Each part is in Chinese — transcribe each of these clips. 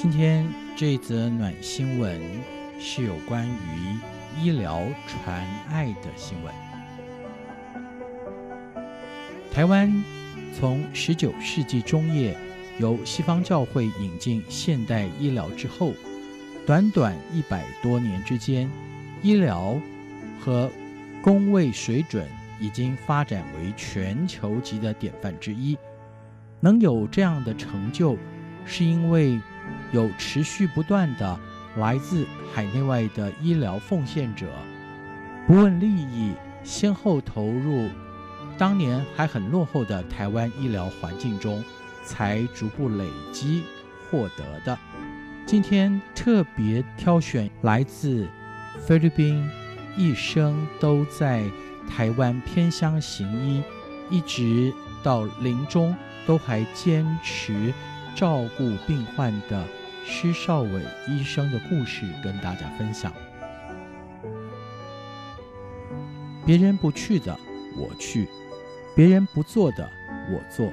今天这则暖新闻是有关于医疗传爱的新闻。台湾从十九世纪中叶由西方教会引进现代医疗之后，短短一百多年之间，医疗和公卫水准已经发展为全球级的典范之一。能有这样的成就，是因为有持续不断的来自海内外的医疗奉献者，不问利益，先后投入当年还很落后的台湾医疗环境中，才逐步累积获得的。今天特别挑选来自菲律宾，一生都在台湾偏乡行医，一直到临终都还坚持照顾病患的施少伟医生的故事，跟大家分享。别人不去的，我去；别人不做的，我做。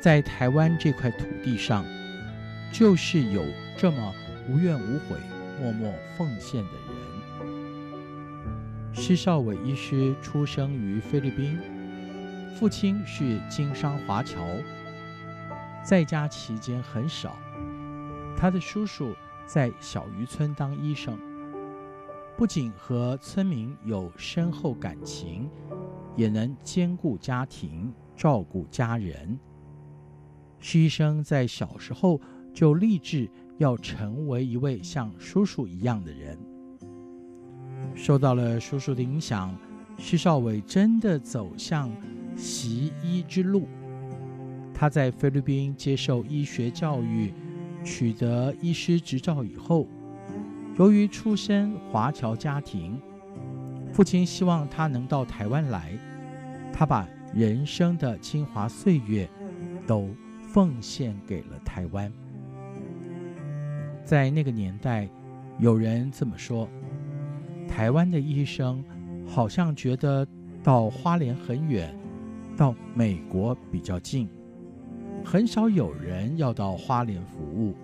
在台湾这块土地上，就是有这么无怨无悔、默默奉献的人。施少伟医师出生于菲律宾，父亲是经商华侨。在家期间很少，他的叔叔在小渔村当医生，不仅和村民有深厚感情，也能兼顾家庭、照顾家人。施医生在小时候就立志要成为一位像叔叔一样的人。受到了叔叔的影响，施少伟真的走向习医之路。他在菲律宾接受医学教育，取得医师执照以后，由于出身华侨家庭，父亲希望他能到台湾来，他把人生的精华岁月都奉献给了台湾。在那个年代，有人这么说：台湾的医生好像觉得到花莲很远，到美国比较近。很少有人要到花莲服务。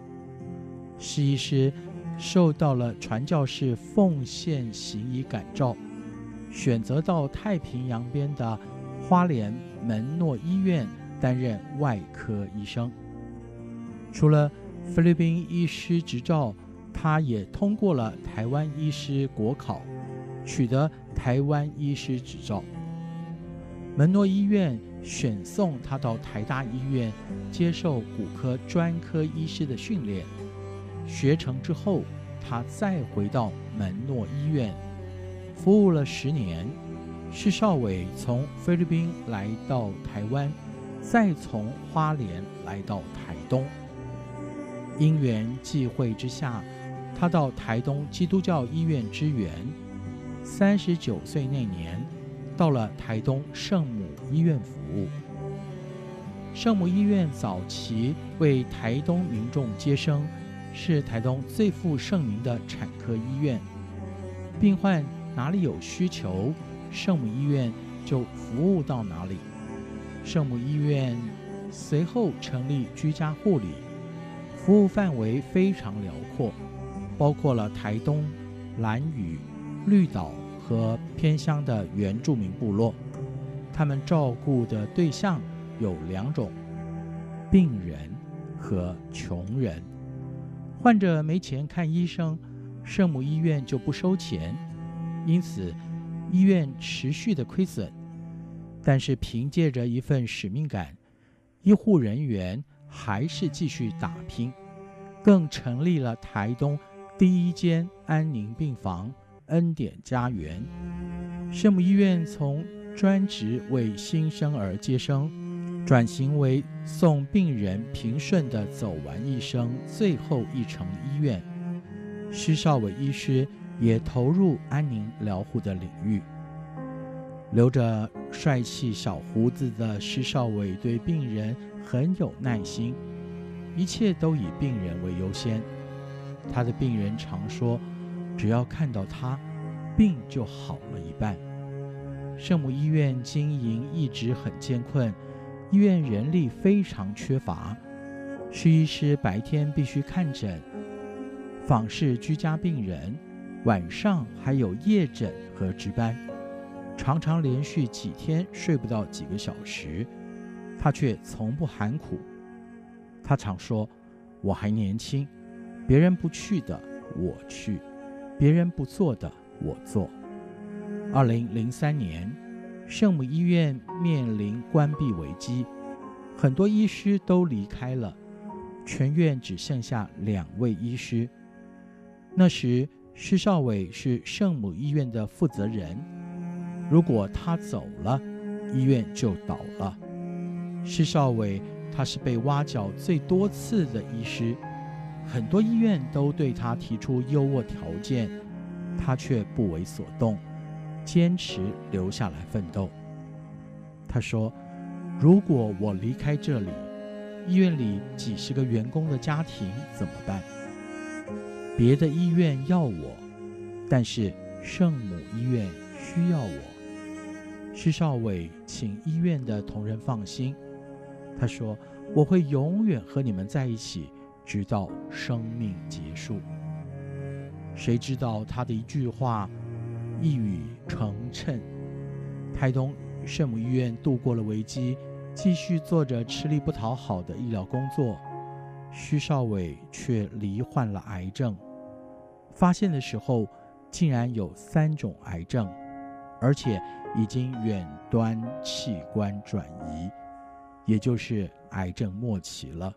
施医师受到了传教士奉献行医感召，选择到太平洋边的花莲门诺医院担任外科医生。除了菲律宾医师执照，他也通过了台湾医师国考，取得台湾医师执照。门诺医院选送他到台大医院接受骨科专科医师的训练，学成之后，他再回到门诺医院服务了十年。施少伟从菲律宾来到台湾，再从花莲来到台东。因缘际会之下，他到台东基督教医院支援。三十九岁那年，到了台东圣母医院服务。圣母医院早期为台东民众接生，是台东最负盛名的产科医院。病患哪里有需求，圣母医院就服务到哪里。圣母医院随后成立居家护理，服务范围非常辽阔，包括了台东、兰屿、绿岛。和偏乡的原住民部落，他们照顾的对象有两种：病人和穷人。患者没钱看医生，圣母医院就不收钱，因此医院持续的亏损。但是凭借着一份使命感，医护人员还是继续打拼。更成立了台东第一间安宁病房——恩典家园。圣母医院从专职为新生儿接生，转型为送病人平顺地走完一生最后一程医院。施少伟医师也投入安宁疗护的领域。留着帅气小胡子的施少伟对病人很有耐心，一切都以病人为优先。他的病人常说：“只要看到他，病就好了一半。”圣母医院经营一直很艰困，医院人力非常缺乏。徐医师白天必须看诊、访视居家病人，晚上还有夜诊和值班。常常连续几天睡不到几个小时，他却从不喊苦。他常说：“我还年轻，别人不去的我去，别人不做的我做。”二零零三年，圣母医院面临关闭危机，很多医师都离开了，全院只剩下两位医师。那时，施少伟是圣母医院的负责人。如果他走了，医院就倒了。施少伟，他是被挖角最多次的医师，很多医院都对他提出优渥条件，他却不为所动，坚持留下来奋斗。他说：“如果我离开这里，医院里几十个员工的家庭怎么办？别的医院要我，但是圣母医院需要我。”施少伟请医院的同仁放心，他说：“我会永远和你们在一起，直到生命结束。”谁知道他的一句话一语成谶，台东圣母医院度过了危机，继续做着吃力不讨好的医疗工作。徐少伟却罹患了癌症，发现的时候竟然有三种癌症，而且。已经远端器官转移，也就是癌症末期了。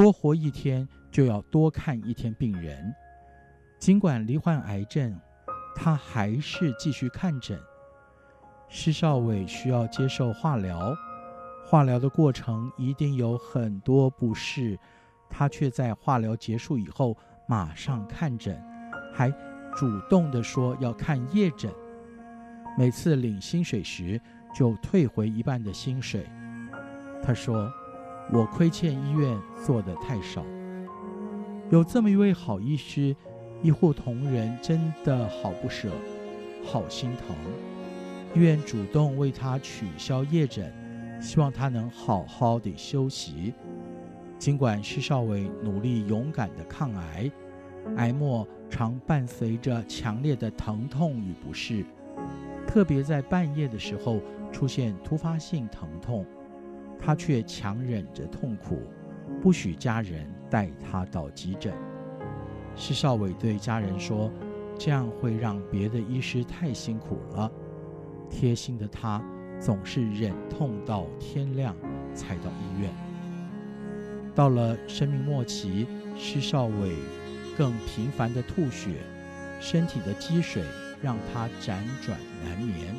多活一天就要多看一天病人。尽管罹患癌症，他还是继续看诊。施少伟需要接受化疗，化疗的过程一定有很多不适，他却在化疗结束以后马上看诊，还主动地说要看夜诊。每次领薪水时，就退回一半的薪水。他说：“我亏欠医院做的太少。有这么一位好医师，医护同仁真的好不舍，好心疼。医院主动为他取消夜诊，希望他能好好的休息。尽管施少伟努力勇敢的抗癌，癌末常伴随着强烈的疼痛与不适。”特别在半夜的时候出现突发性疼痛，他却强忍着痛苦，不许家人带他到急诊。施少伟对家人说：“这样会让别的医师太辛苦了。”贴心的他总是忍痛到天亮才到医院。到了生命末期，施少伟更频繁的吐血，身体的积水。让他辗转难眠，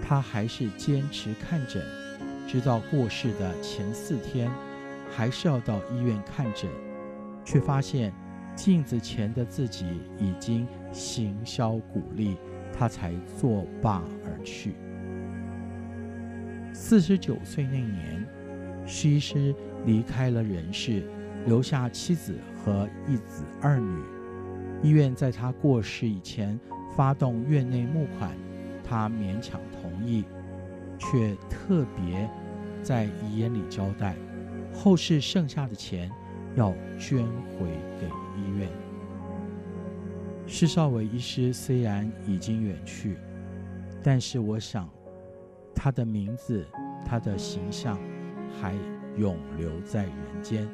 他还是坚持看诊，直到过世的前四天，还是要到医院看诊，却发现镜子前的自己已经形销骨立，他才作罢而去。四十九岁那年，施医师离开了人世，留下妻子和一子二女。医院在他过世以前。发动院内募款，他勉强同意，却特别在遗言里交代，后世剩下的钱要捐回给医院。施少伟医师虽然已经远去，但是我想，他的名字、他的形象还永留在人间。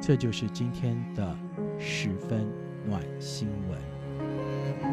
这就是今天的十分暖新闻。